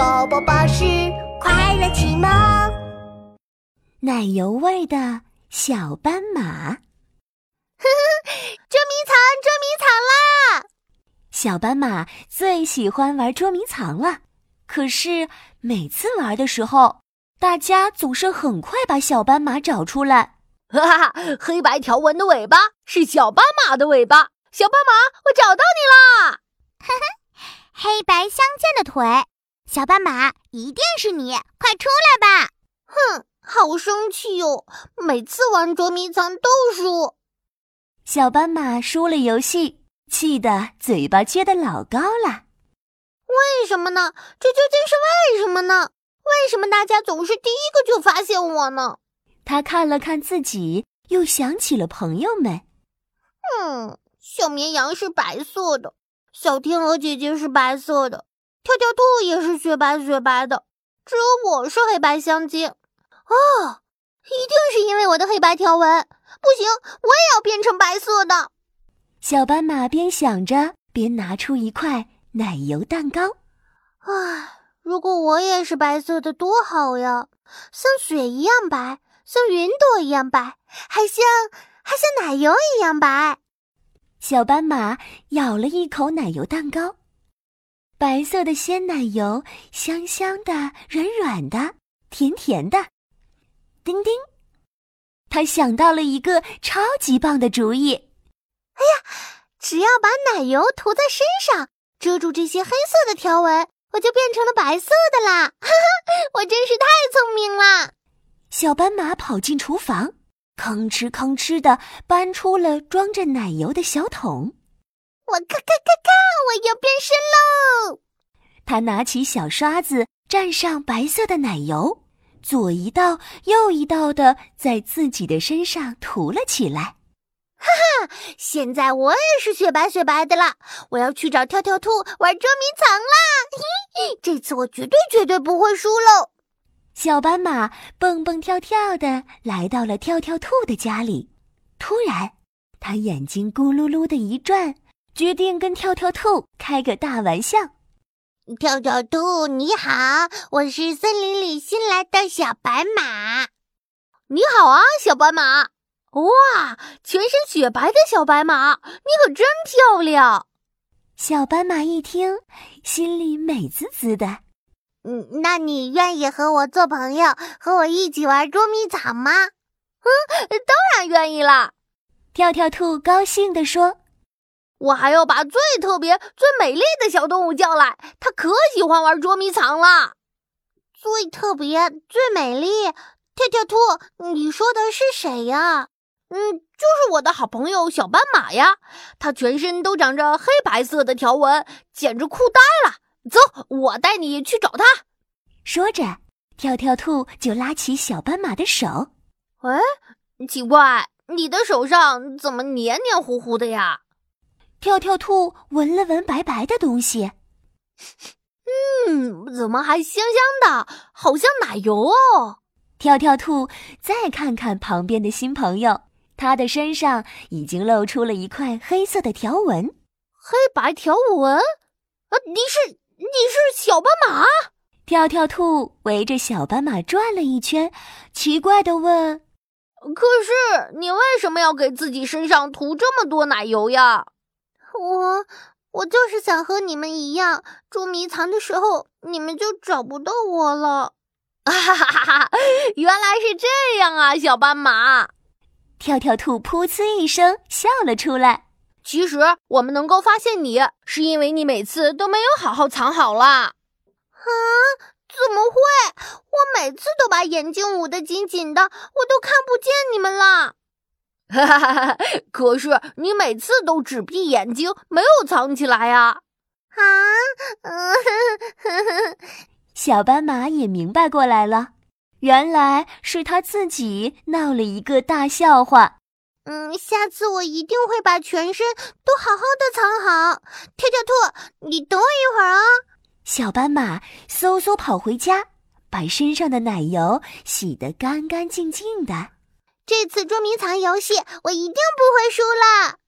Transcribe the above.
宝宝巴士快乐启蒙，奶油味的小斑马。呵呵，捉迷藏，捉迷藏啦！小斑马最喜欢玩捉迷藏了，可是每次玩的时候，大家总是很快把小斑马找出来。哈哈，黑白条纹的尾巴是小斑马的尾巴。小斑马，我找到你啦！哈哈，黑白相间的腿，小斑马一定是你，快出来吧！哼，好生气哟，每次玩捉迷藏都输。小斑马输了游戏，气得嘴巴撅得老高了。为什么呢？这究竟是为什么呢？为什么大家总是第一个就发现我呢？他看了看自己，又想起了朋友们。嗯，小绵羊是白色的，小天鹅姐姐是白色的，跳跳兔也是雪白雪白的，只有我是黑白相间。哦，一定是因为我的黑白条纹。不行，我也要变成白色的。小斑马边想着，边拿出一块奶油蛋糕。唉，如果我也是白色的，多好呀！像雪一样白。像云朵一样白，还像还像奶油一样白。小斑马咬了一口奶油蛋糕，白色的鲜奶油，香香的，软软的，甜甜的。叮叮，他想到了一个超级棒的主意。哎呀，只要把奶油涂在身上，遮住这些黑色的条纹，我就变成了白色的啦！哈哈，我真是太聪明了。小斑马跑进厨房，吭哧吭哧的搬出了装着奶油的小桶。我咔咔咔咔，我要变身喽！他拿起小刷子，蘸上白色的奶油，左一道右一道的在自己的身上涂了起来。哈哈，现在我也是雪白雪白的了！我要去找跳跳兔玩捉迷藏啦！这次我绝对绝对不会输喽！小斑马蹦蹦跳跳的来到了跳跳兔的家里，突然，他眼睛咕噜噜的一转，决定跟跳跳兔开个大玩笑。跳跳兔，你好，我是森林里新来的小白马。你好啊，小白马！哇，全身雪白的小白马，你可真漂亮！小斑马一听，心里美滋滋的。嗯，那你愿意和我做朋友，和我一起玩捉迷藏吗？嗯，当然愿意啦！跳跳兔高兴地说：“我还要把最特别、最美丽的小动物叫来，它可喜欢玩捉迷藏了。最特别、最美丽，跳跳兔，你说的是谁呀？嗯，就是我的好朋友小斑马呀，它全身都长着黑白色的条纹，简直酷呆了。”走，我带你去找它。说着，跳跳兔就拉起小斑马的手。哎，奇怪，你的手上怎么黏黏糊糊的呀？跳跳兔闻了闻白白的东西，嗯，怎么还香香的，好像奶油哦。跳跳兔再看看旁边的新朋友，他的身上已经露出了一块黑色的条纹，黑白条纹。啊，你是？你是小斑马，跳跳兔围着小斑马转了一圈，奇怪的问：“可是你为什么要给自己身上涂这么多奶油呀？”“我我就是想和你们一样，捉迷藏的时候你们就找不到我了。”“哈哈哈哈！原来是这样啊，小斑马。”跳跳兔噗呲一声笑了出来。其实我们能够发现你，是因为你每次都没有好好藏好啦。啊？怎么会？我每次都把眼睛捂得紧紧的，我都看不见你们了。哈哈！可是你每次都只闭眼睛，没有藏起来呀。啊？嗯，小斑马也明白过来了，原来是他自己闹了一个大笑话。嗯，下次我一定会把全身都好好的藏好。跳跳兔，你等我一会儿啊！小斑马嗖嗖跑回家，把身上的奶油洗得干干净净的。这次捉迷藏游戏，我一定不会输了。